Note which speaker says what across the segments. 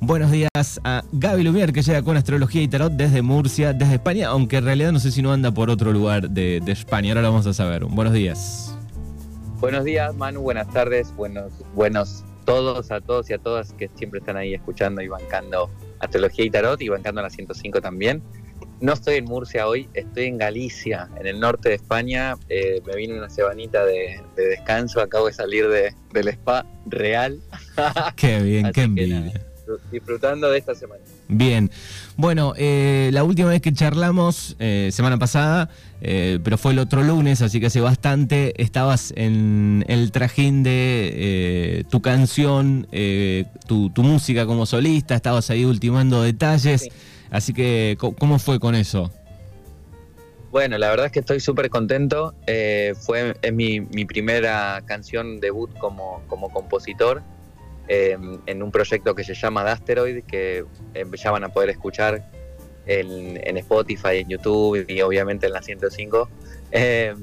Speaker 1: Buenos días a Gaby Lumier que llega con Astrología y Tarot desde Murcia, desde España, aunque en realidad no sé si no anda por otro lugar de, España, ahora lo vamos a saber. Buenos días.
Speaker 2: Buenos días Manu, buenas tardes, buenos, buenos todos, a todos y a todas que siempre están ahí escuchando y bancando Astrología y Tarot y bancando la 105 también. No estoy en Murcia hoy, estoy en Galicia, en el norte de España. Eh, me vine una semanita de, descanso, acabo de salir de, del spa real.
Speaker 1: Qué bien, qué envidia.
Speaker 2: disfrutando de esta semana.
Speaker 1: Bien, bueno, eh, la última vez que charlamos, eh, semana pasada, pero fue el otro lunes, así que hace bastante, estabas en el trajín de tu canción, tu, música como solista, estabas ahí ultimando detalles. Así que, ¿cómo fue con eso?
Speaker 2: Bueno, la verdad es que estoy súper contento. Eh, fue, es mi, primera canción debut como, como compositor em, en un proyecto que se llama Dasteroid, que em, ya van a poder escuchar en, Spotify, en YouTube y obviamente en la 105. Em,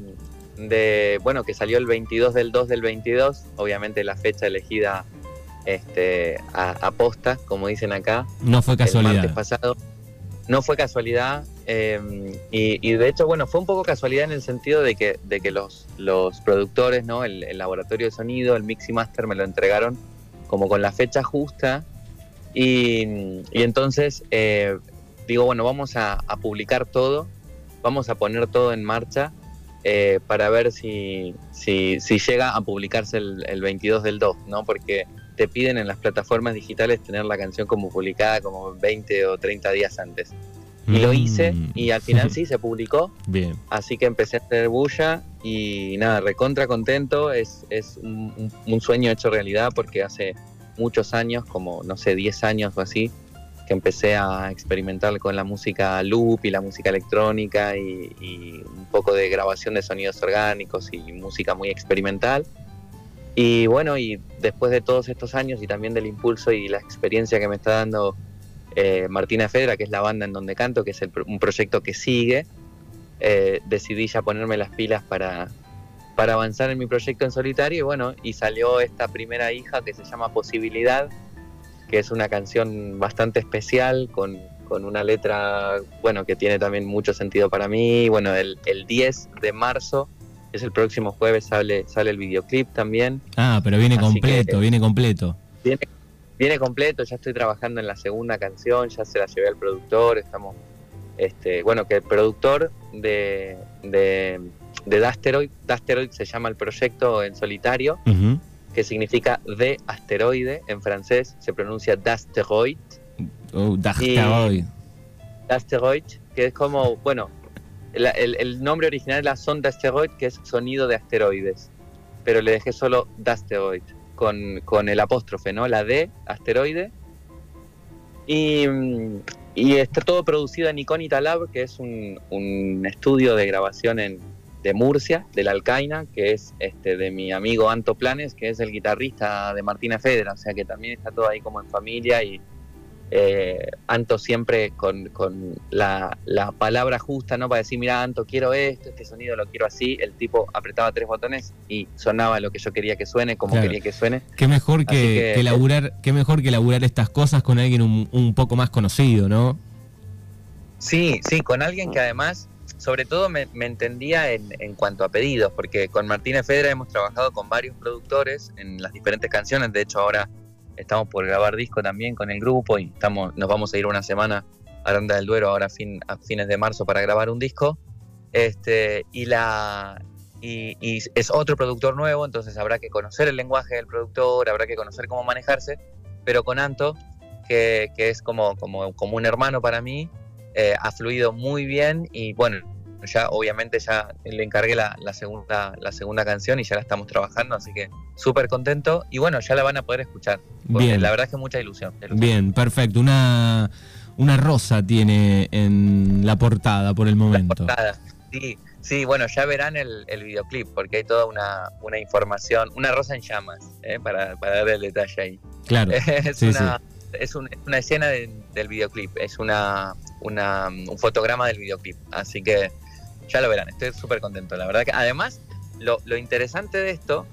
Speaker 2: de, bueno, que salió el 22 del 2 del 22, obviamente la fecha elegida este, a, posta, como dicen acá.
Speaker 1: No fue casualidad.
Speaker 2: El martes pasado no fue casualidad. Em, y, de hecho, bueno, fue un poco casualidad en el sentido de que, de que los, los productores, ¿no? El, laboratorio de sonido, el mix y master me lo entregaron como con la fecha justa. Y, entonces eh, digo, bueno, vamos a, publicar todo, vamos a poner todo en marcha eh, para ver si, si, llega a publicarse el, el 22 del 2, ¿no? Porque te piden en las plataformas digitales tener la canción como publicada como 20 o 30 días antes. Y lo hice mm. y al final sí se publicó.
Speaker 1: Bien.
Speaker 2: Así que empecé a hacer bulla y nada, recontra contento. Es, es un, sueño hecho realidad porque hace muchos años, como no sé, 10 años o así, que empecé a experimentar con la música loop y la música electrónica y, y un poco de grabación de sonidos orgánicos y música muy experimental. Y bueno, y después de todos estos años y también del impulso y la experiencia que me está dando eh, Martina Fedra, que es la banda en donde canto, que es un proyecto que sigue, eh, decidí ya ponerme las pilas para, para avanzar en mi proyecto en solitario y bueno, y salió esta primera hija que se llama Posibilidad, que es una canción bastante especial con, con una letra, bueno, que tiene también mucho sentido para mí. Bueno, el, el 10 de marzo es el próximo jueves, sale, sale el videoclip también.
Speaker 1: Ah, pero viene completo, viene completo.
Speaker 2: Viene, completo, ya estoy trabajando en la segunda canción, ya se la llevé al productor, estamos, este, bueno, que el productor de, de, de Dasteroid, Dasteroid se llama el proyecto en solitario, que significa de asteroide, en francés se pronuncia Dasteroid.
Speaker 1: Oh, Dasteroid.
Speaker 2: Dasteroid, que es como, bueno, el, nombre original es la sonda asteroid, que es sonido de asteroides, pero le dejé solo Dasteroid, con, con el apóstrofe, ¿no? La D, asteroide. Y, está todo producido en Iconita Lab, que es un, estudio de grabación en, de Murcia, de la Alcaina, que es este, de mi amigo Anto Planes, que es el guitarrista de Martina Federa, o sea que también está todo ahí como en familia y, eh, Anto siempre con, la, palabra justa, ¿no? Para decir, mira, Anto, quiero esto, este sonido lo quiero así. El tipo apretaba tres botones y sonaba lo que yo quería que suene, como quería que suene.
Speaker 1: Qué mejor que, que, laburar, qué mejor que laburar estas cosas con alguien un, poco más conocido, ¿no?
Speaker 2: Sí, sí, con alguien que además, sobre todo me, entendía en, en, cuanto a pedidos, porque con Martínez Fedra hemos trabajado con varios productores en las diferentes canciones. De hecho, ahora estamos por grabar disco también con el grupo y estamos, nos vamos a ir una semana a Aranda del Duero ahora a, fin, fines de marzo para grabar un disco. Este, y, la, y, es otro productor nuevo, entonces habrá que conocer el lenguaje del productor, habrá que conocer cómo manejarse, pero con Anto, que, que es como, como, como un hermano para mí, eh, ha fluido muy bien y bueno, ya obviamente ya le encargué la, segunda, la segunda canción y ya la estamos trabajando, así que súper contento y bueno, ya la van a poder escuchar. Bien. La verdad es que mucha ilusión,
Speaker 1: Bien, perfecto. Una, una rosa tiene en la portada por el momento.
Speaker 2: La portada, sí. Sí, bueno, ya verán el, videoclip porque hay toda una, una información, una rosa en llamas, ¿eh? para, para dar el detalle ahí.
Speaker 1: Claro.
Speaker 2: es, una, es, una escena del videoclip, es una, una, un fotograma del videoclip. Así que ya lo verán, estoy súper contento. La verdad que además, lo, interesante de esto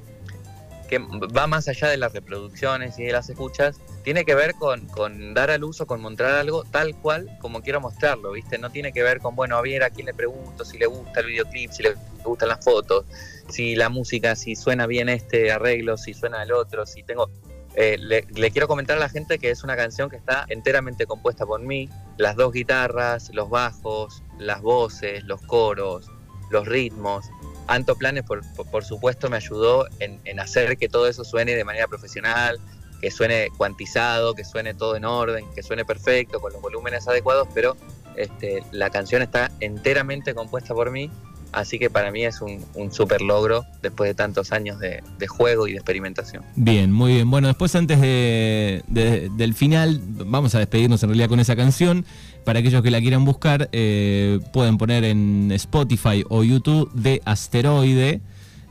Speaker 2: que va más allá de las reproducciones y de las escuchas, tiene que ver con, con, dar al uso, con mostrar algo tal cual como quiero mostrarlo, ¿viste? No tiene que ver con, bueno, a ver a quién le pregunto, si le gusta el videoclip, si le gustan las fotos, si la música, si suena bien este arreglo, si suena el otro, si tengo... Eh, le, quiero comentar a la gente que es una canción que está enteramente compuesta por mí, las dos guitarras, los bajos, las voces, los coros, los ritmos. Anto Planes, por, por, supuesto, me ayudó en, en, hacer que todo eso suene de manera profesional, que suene cuantizado, que suene todo en orden, que suene perfecto, con los volúmenes adecuados, pero este, la canción está enteramente compuesta por mí Así que para mí es un, un super logro después de tantos años de, juego y de experimentación.
Speaker 1: Bien, muy bien. Bueno, después antes de, del final, vamos a despedirnos en realidad con esa canción. Para aquellos que la quieran buscar, eh, pueden poner en Spotify o YouTube de Asteroide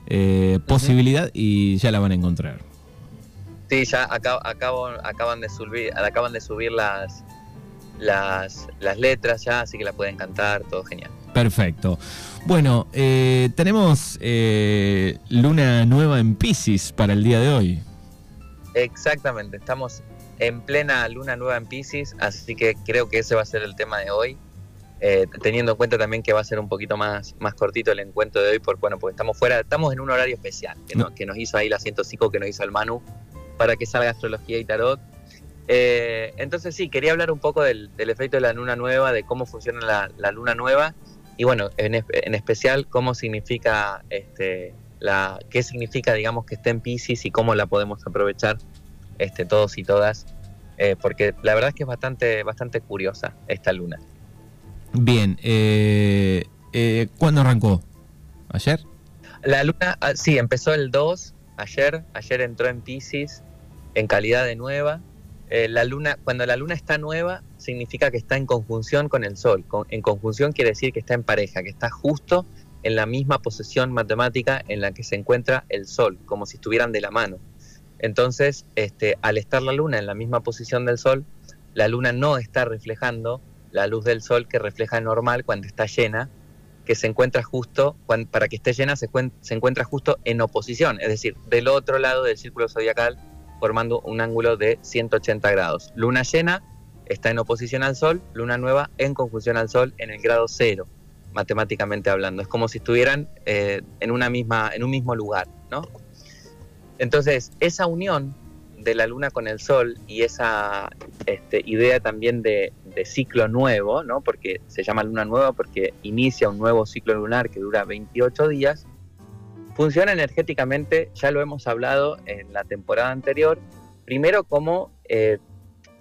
Speaker 1: eh, posibilidad y ya la van a encontrar.
Speaker 2: Sí, ya acaban, de subir, acaban de subir las, las, las letras ya, así que la pueden cantar, todo genial.
Speaker 1: Perfecto. Bueno, eh, tenemos eh, luna nueva en Pisces para el día de hoy.
Speaker 2: Exactamente, estamos en plena luna nueva en Pisces, así que creo que ese va a ser el tema de hoy. Eh, teniendo en cuenta también que va a ser un poquito más, más cortito el encuentro de hoy, porque bueno, porque estamos fuera, estamos en un horario especial que, nos hizo ahí la 105 que nos hizo el Manu para que salga astrología y tarot. entonces sí, quería hablar un poco del, efecto de la luna nueva, de cómo funciona la luna nueva y bueno, en, en, especial cómo significa, este, la, qué significa, digamos, que esté en Pisces y cómo la podemos aprovechar este, todos y todas, eh, porque la verdad es que es bastante, bastante curiosa esta luna.
Speaker 1: Bien, eh, eh, ¿cuándo arrancó? ¿Ayer?
Speaker 2: La luna, ah, sí, empezó el 2, ayer, ayer entró en Pisces en calidad de nueva, eh, la luna, cuando la luna está nueva, significa que está en conjunción con el Sol. en conjunción quiere decir que está en pareja, que está justo en la misma posición matemática en la que se encuentra el Sol, como si estuvieran de la mano. Entonces, este, al estar la luna en la misma posición del Sol, la luna no está reflejando la luz del Sol que refleja normal cuando está llena, que se encuentra justo, para que esté llena se, se encuentra justo en oposición, es decir, del otro lado del círculo zodiacal formando un ángulo de 180 grados. Luna llena está en oposición al Sol, luna nueva en conjunción al Sol en el grado cero, matemáticamente hablando. Es como si estuvieran eh, en, una misma, en un mismo lugar, ¿no? Entonces, esa unión de la luna con el sol y esa este, idea también de, de, ciclo nuevo, ¿no? porque se llama luna nueva porque inicia un nuevo ciclo lunar que dura 28 días, Funciona energéticamente, ya lo hemos hablado en la temporada anterior, primero como eh,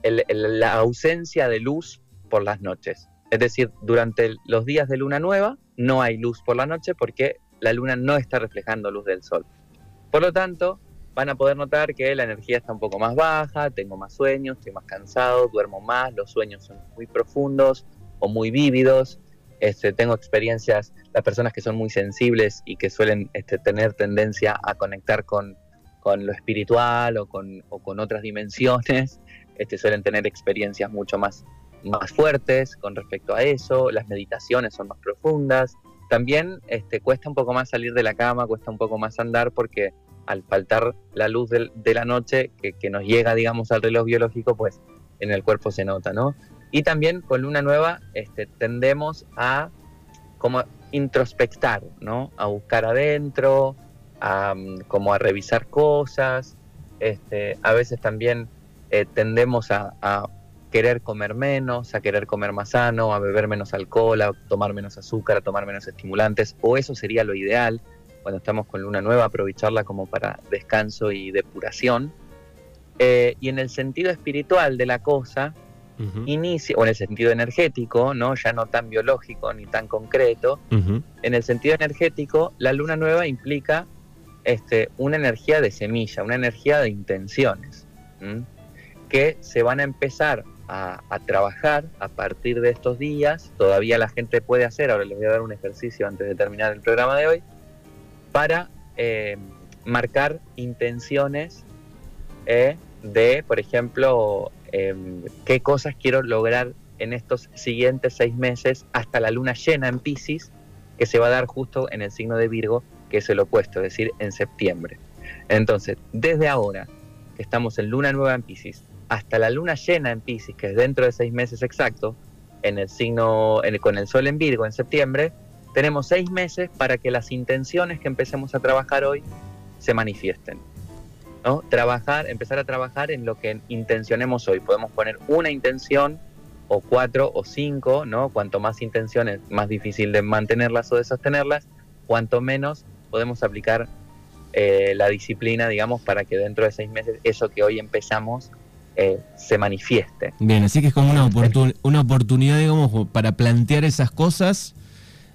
Speaker 2: la ausencia de luz por las noches. Es decir, durante los días de luna nueva no hay luz por la noche porque la luna no está reflejando luz del sol. Por lo tanto, van a poder notar que la energía está un poco más baja, tengo más sueños, estoy más cansado, duermo más, los sueños son muy profundos o muy vívidos, este, tengo experiencias, las personas que son muy sensibles y que suelen este, tener tendencia a conectar con, lo espiritual o con, otras dimensiones, este, suelen tener experiencias mucho más, más fuertes con respecto a eso, las meditaciones son más profundas. También este, cuesta un poco más salir de la cama, cuesta un poco más andar porque al faltar la luz de, la noche que, que, nos llega, digamos, al reloj biológico, pues en el cuerpo se nota, ¿no? Y también con luna nueva este, tendemos a como introspectar, ¿no? A buscar adentro, a, mm, como a revisar cosas. Este, a veces también eh, tendemos a, querer comer menos, a querer comer más sano, a beber menos alcohol, a tomar menos azúcar, a tomar menos estimulantes, o eso sería lo ideal cuando estamos con luna nueva, aprovecharla como para descanso y depuración. Eh, y en el sentido espiritual de la cosa, inicia, o en el sentido energético, ¿no? ya no tan biológico ni tan concreto, en el sentido energético, la luna nueva implica este, una energía de semilla, una energía de intenciones, que se van a empezar a, trabajar a partir de estos días, todavía la gente puede hacer, ahora les voy a dar un ejercicio antes de terminar el programa de hoy, para eh, marcar intenciones eh, de, por ejemplo, Em, qué cosas quiero lograr en estos siguientes seis meses hasta la luna llena en Pisces, que se va a dar justo en el signo de Virgo, que es el opuesto, es decir, en septiembre. Entonces, desde ahora, que estamos en luna nueva en Pisces, hasta la luna llena en Pisces, que es dentro de seis meses exactos, en el signo, con el sol en Virgo en septiembre, tenemos seis meses para que las intenciones que empecemos a trabajar hoy se manifiesten. ¿No? Trabajar, empezar a trabajar en lo que intencionemos hoy. Podemos poner una intención o cuatro o cinco, ¿no? Cuanto más intenciones, más difícil de mantenerlas o de sostenerlas, cuanto menos podemos aplicar eh, la disciplina, digamos, para que dentro de seis meses eso que hoy empezamos eh, se manifieste.
Speaker 1: Bien, así que es como una, una oportunidad, digamos, para plantear esas cosas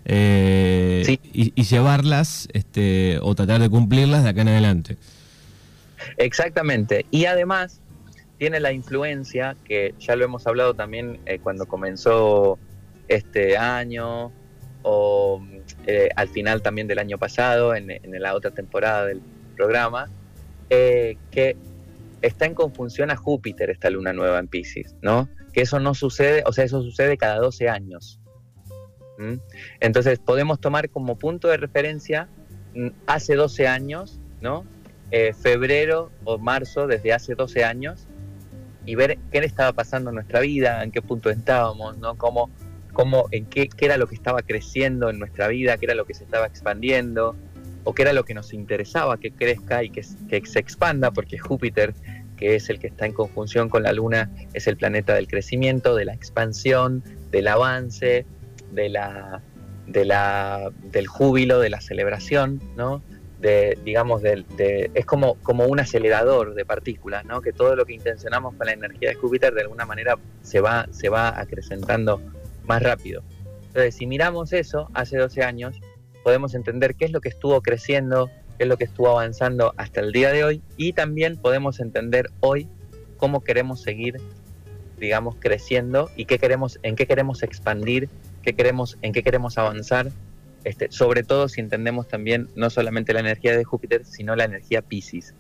Speaker 1: eh, y, llevarlas este, o tratar de cumplirlas de acá en adelante.
Speaker 2: Exactamente. Y además tiene la influencia, que ya lo hemos hablado también eh, cuando comenzó este año o eh, al final también del año pasado, en, la otra temporada del programa, eh, que está en conjunción a Júpiter esta luna nueva en Pisces, ¿no? Que eso no sucede, o sea, eso sucede cada 12 años. Entonces podemos tomar como punto de referencia mm, hace 12 años, ¿no? Febrero o marzo desde hace 12 años y ver qué le estaba pasando en nuestra vida, en qué punto estábamos, ¿no? Cómo, cómo, en qué, qué, era lo que estaba creciendo en nuestra vida, qué era lo que se estaba expandiendo, o qué era lo que nos interesaba que crezca y que, que se expanda, porque Júpiter, que es el que está en conjunción con la Luna, es el planeta del crecimiento, de la expansión, del avance, de la, de la, del júbilo, de la celebración, ¿no? De, digamos, de, es como, como un acelerador de partículas, ¿no? Que todo lo que intencionamos con la energía de Júpiter de alguna manera se va, se va acrecentando más rápido. Entonces, si miramos eso hace 12 años, podemos entender qué es lo que estuvo creciendo, qué es lo que estuvo avanzando hasta el día de hoy y también podemos entender hoy cómo queremos seguir, digamos, creciendo y qué queremos, en qué queremos expandir, qué queremos, en qué queremos avanzar este, sobre todo si entendemos también no solamente la energía de Júpiter, sino la energía Pisces,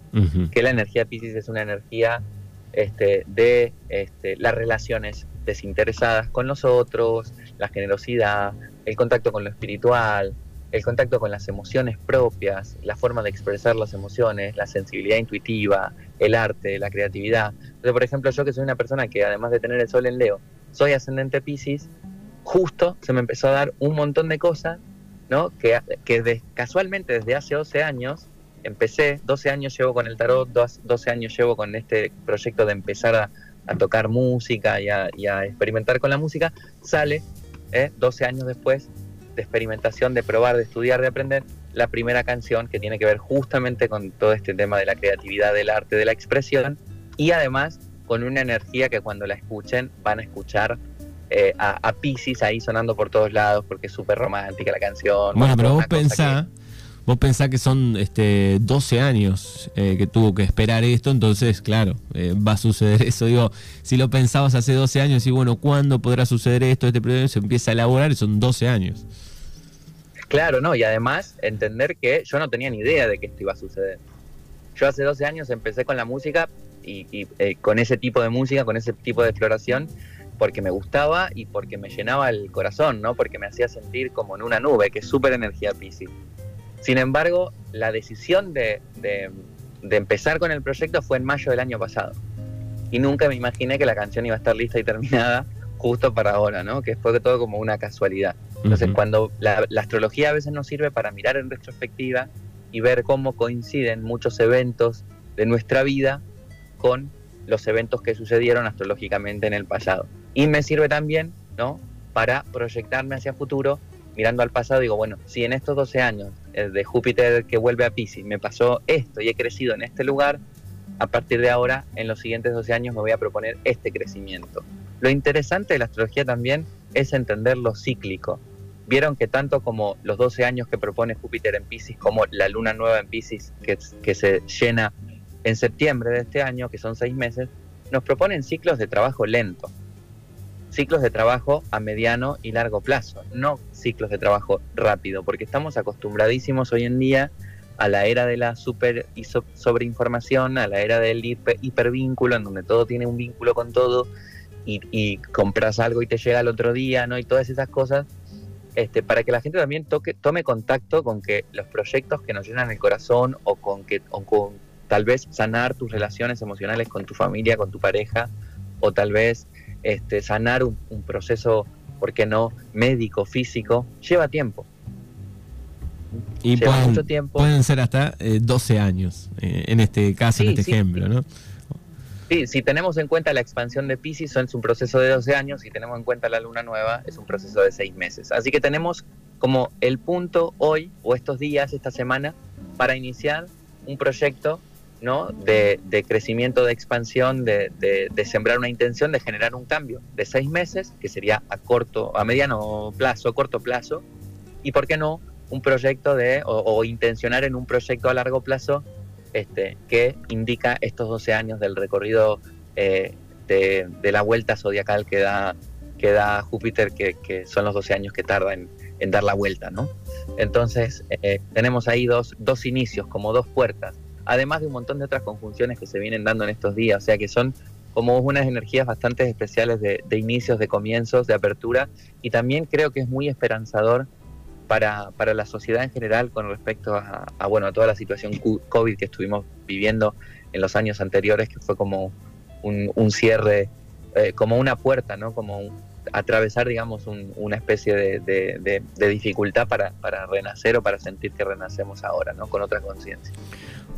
Speaker 2: que la energía Pisces es una energía este, de este, las relaciones desinteresadas con los otros, la generosidad, el contacto con lo espiritual, el contacto con las emociones propias, la forma de expresar las emociones, la sensibilidad intuitiva, el arte, la creatividad. Entonces, por ejemplo, yo que soy una persona que además de tener el sol en Leo, soy ascendente Pisces, justo se me empezó a dar un montón de cosas ¿no? Que, que casualmente desde hace 12 años empecé, 12 años llevo con el tarot, 12 años llevo con este proyecto de empezar a, tocar música y a, experimentar con la música, sale ¿eh? 12 años después de experimentación, de probar, de estudiar, de aprender, la primera canción que tiene que ver justamente con todo este tema de la creatividad, del arte, de la expresión y además con una energía que cuando la escuchen van a escuchar eh, a, a Pisces ahí sonando por todos lados porque es súper romántica la canción.
Speaker 1: Bueno, pero vos pensá, vos pensá que son este 12 años eh, que tuvo que esperar esto, entonces, claro, eh, va a suceder eso. Digo, si lo pensabas hace 12 años y bueno, ¿cuándo podrá suceder esto? Este proyecto se empieza a elaborar y son 12 años.
Speaker 2: Claro, no, y además entender que yo no tenía ni idea de que esto iba a suceder. Yo hace 12 años empecé con la música y, y con ese tipo de música, con ese tipo de exploración, porque me gustaba y porque me llenaba el corazón, ¿no? Porque me hacía sentir como en una nube, que es súper energía Pisces. Sin embargo, la decisión de, de, empezar con el proyecto fue en mayo del año pasado. Y nunca me imaginé que la canción iba a estar lista y terminada justo para ahora, ¿no? Que fue todo como una casualidad. Entonces, cuando la, la astrología a veces nos sirve para mirar en retrospectiva y ver cómo coinciden muchos eventos de nuestra vida con los eventos que sucedieron astrológicamente en el pasado. Y me sirve también, ¿no? Para proyectarme hacia futuro, mirando al pasado, digo, bueno, si en estos 12 años eh, de Júpiter que vuelve a Pisces me pasó esto y he crecido en este lugar, a partir de ahora, en los siguientes 12 años me voy a proponer este crecimiento. Lo interesante de la astrología también es entender lo cíclico. Vieron que tanto como los 12 años que propone Júpiter en Pisces, como la luna nueva en Pisces que, que se llena en septiembre de este año, que son seis meses, nos proponen ciclos de trabajo lento ciclos de trabajo a mediano y largo plazo, no ciclos de trabajo rápido, porque estamos acostumbradísimos hoy en día a la era de la super y sobreinformación, a la era del hipervínculo, en donde todo tiene un vínculo con todo y, compras algo y te llega al otro día, ¿no? Y todas esas cosas este, para que la gente también toque, tome contacto con que los proyectos que nos llenan el corazón o con que o con tal vez sanar tus relaciones emocionales con tu familia, con tu pareja, o tal vez este, sanar un, proceso, ¿por qué no?, médico, físico, lleva tiempo.
Speaker 1: Y pueden, mucho tiempo. pueden ser hasta 12 eh, años, eh, en este caso, en este ejemplo, ¿no?
Speaker 2: Sí, si tenemos en cuenta la expansión de Pisces, es un proceso de 12 años, si tenemos en cuenta la luna nueva, es un proceso de 6 meses. Así que tenemos como el punto hoy, o estos días, esta semana, para iniciar un proyecto ¿no? de, crecimiento, de expansión, de, sembrar una intención, de generar un cambio de 6 meses, que sería a corto, a mediano plazo, corto plazo, y por qué no un proyecto de, o intencionar en un proyecto a largo plazo este, que indica estos 12 años del recorrido eh, de, la vuelta zodiacal que da, que da Júpiter, que, son los 12 años que tarda en, dar la vuelta, ¿no? Entonces, eh, tenemos ahí dos, dos inicios, como dos puertas, además de un montón de otras conjunciones que se vienen dando en estos días, o sea que son como unas energías bastante especiales de, de inicios, de comienzos, de apertura, y también creo que es muy esperanzador para, para la sociedad en general con respecto a, bueno, a toda la situación COVID que estuvimos viviendo en los años anteriores, que fue como un, cierre, eh, como una puerta, ¿no? Como atravesar, digamos, una especie de, dificultad para, para, renacer o para sentir que renacemos ahora, ¿no? Con otra conciencia.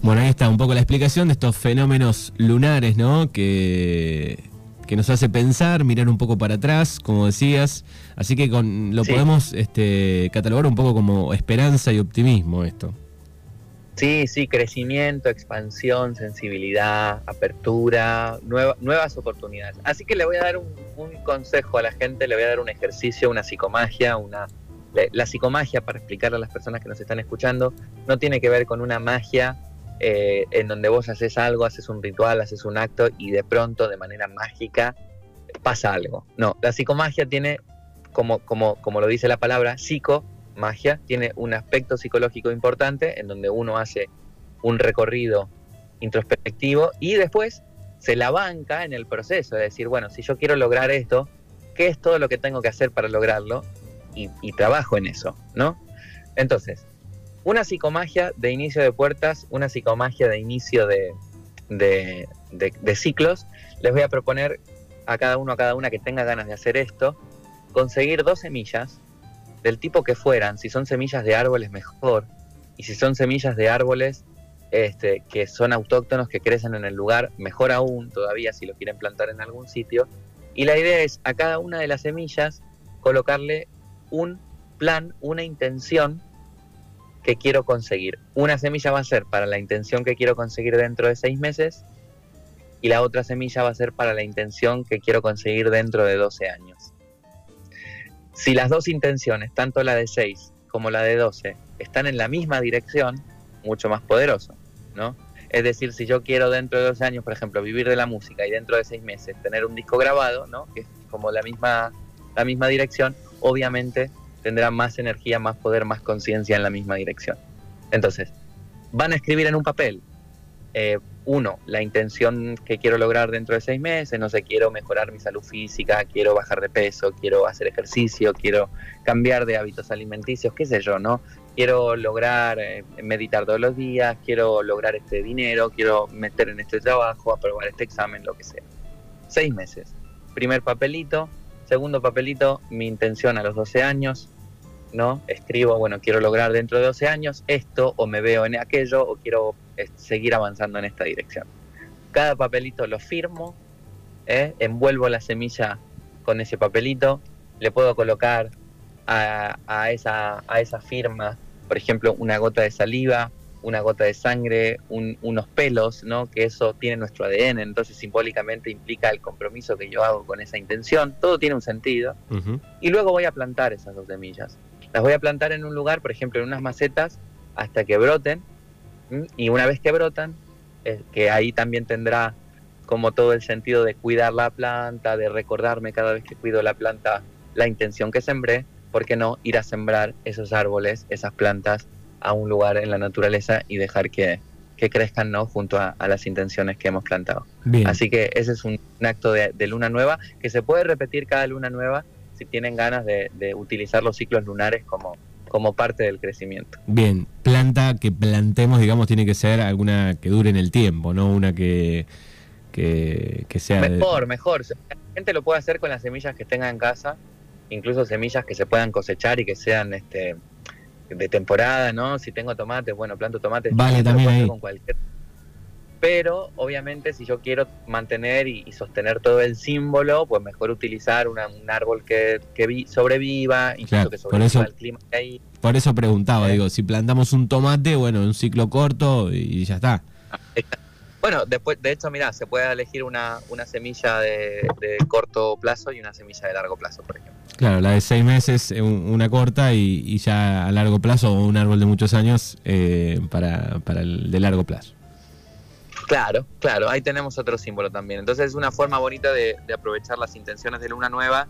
Speaker 1: Bueno, ahí está un poco la explicación de estos fenómenos lunares, ¿no? Que que nos hace pensar, mirar un poco para atrás, como decías. Así que con, lo podemos este, catalogar un poco como esperanza y optimismo esto.
Speaker 2: Sí, sí, crecimiento, expansión, sensibilidad, apertura, nuevas oportunidades. Así que le voy a dar un, consejo a la gente, le voy a dar un ejercicio, una psicomagia, una... La psicomagia, para explicarle a las personas que nos están escuchando, no tiene que ver con una magia eh, en donde vos haces algo, haces un ritual, haces un acto y de pronto, de manera mágica, pasa algo. No, la psicomagia tiene, como, como, como lo dice la palabra, psicomagia, tiene un aspecto psicológico importante en donde uno hace un recorrido introspectivo y después se la banca en el proceso, de decir, bueno, si yo quiero lograr esto, ¿qué es todo lo que tengo que hacer para lograrlo? Y, y trabajo en eso, ¿no? Entonces, una psicomagia de inicio de puertas, una psicomagia de inicio de, ciclos. Les voy a proponer a cada uno, a cada una que tenga ganas de hacer esto, conseguir dos semillas del tipo que fueran, si son semillas de árboles mejor, y si son semillas de árboles este, que son autóctonos, que crecen en el lugar, mejor aún todavía si lo quieren plantar en algún sitio. Y la idea es a cada una de las semillas colocarle un plan, una intención que quiero conseguir. Una semilla va a ser para la intención que quiero conseguir dentro de seis meses y la otra semilla va a ser para la intención que quiero conseguir dentro de 12 años. Si las dos intenciones, tanto la de 6 como la de 12, están en la misma dirección, mucho más poderoso, ¿no? Es decir, si yo quiero dentro de 12 años, por ejemplo, vivir de la música y dentro de seis meses tener un disco grabado, ¿no? Que es como la misma, la misma dirección, obviamente tendrá más energía, más poder, más conciencia en la misma dirección. Entonces, van a escribir en un papel, eh, uno, la intención que quiero lograr dentro de seis meses, no sé, quiero mejorar mi salud física, quiero bajar de peso, quiero hacer ejercicio, quiero cambiar de hábitos alimenticios, qué sé yo, ¿no? Quiero lograr eh, meditar todos los días, quiero lograr este dinero, quiero meter en este trabajo, aprobar este examen, lo que sea. Seis meses. Primer papelito, Segundo papelito, mi intención a los 12 años, ¿no? Escribo, bueno, quiero lograr dentro de 12 años esto, o me veo en aquello, o quiero seguir avanzando en esta dirección. Cada papelito lo firmo, ¿eh? envuelvo la semilla con ese papelito, le puedo colocar a, esa, a esa firma, por ejemplo, una gota de saliva, una gota de sangre, unos pelos, ¿no? que eso tiene nuestro ADN, entonces simbólicamente implica el compromiso que yo hago con esa intención, todo tiene un sentido, y luego voy a plantar esas dos semillas. Las voy a plantar en un lugar, por ejemplo, en unas macetas, hasta que broten, y una vez que brotan, eh, que ahí también tendrá como todo el sentido de cuidar la planta, de recordarme cada vez que cuido la planta la intención que sembré, ¿por qué no ir a sembrar esos árboles, esas plantas a un lugar en la naturaleza y dejar que, crezcan ¿no? junto a, las intenciones que hemos plantado. Así que ese es un, acto de, luna nueva que se puede repetir cada luna nueva si tienen ganas de, utilizar los ciclos lunares como, como parte del crecimiento.
Speaker 1: Bien, planta que plantemos, digamos, tiene que ser alguna que dure en el tiempo, no una que, que, sea...
Speaker 2: Mejor, mejor. La gente lo puede hacer con las semillas que tenga en casa, incluso semillas que se puedan cosechar y que sean este de temporada, ¿no? Si tengo tomates, bueno, planto tomates.
Speaker 1: Vale, también
Speaker 2: Con cualquier pero obviamente si yo quiero mantener y, sostener todo el símbolo, pues mejor utilizar un árbol que, sobreviva, incluso que sobreviva el clima que hay.
Speaker 1: Por eso preguntaba, eh. digo, si plantamos un tomate, bueno, un ciclo corto y ya está.
Speaker 2: Bueno, después, de hecho, mira, se puede elegir una, una semilla de, corto plazo y una semilla de largo plazo, por ejemplo.
Speaker 1: Claro, la de seis meses, una corta y, ya a largo plazo, o un árbol de muchos años eh, para, para el de largo plazo.
Speaker 2: Claro, claro, ahí tenemos otro símbolo también. Entonces es una forma bonita de, aprovechar las intenciones de luna nueva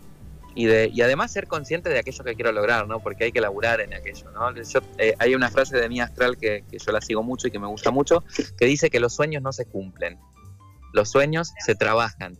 Speaker 2: y de y además ser consciente de aquello que quiero lograr, ¿no? Porque hay que laburar en aquello, ¿no? Eh, hay una frase de mi astral que, yo la sigo mucho y que me gusta mucho, que dice que los sueños no se cumplen, los sueños se trabajan.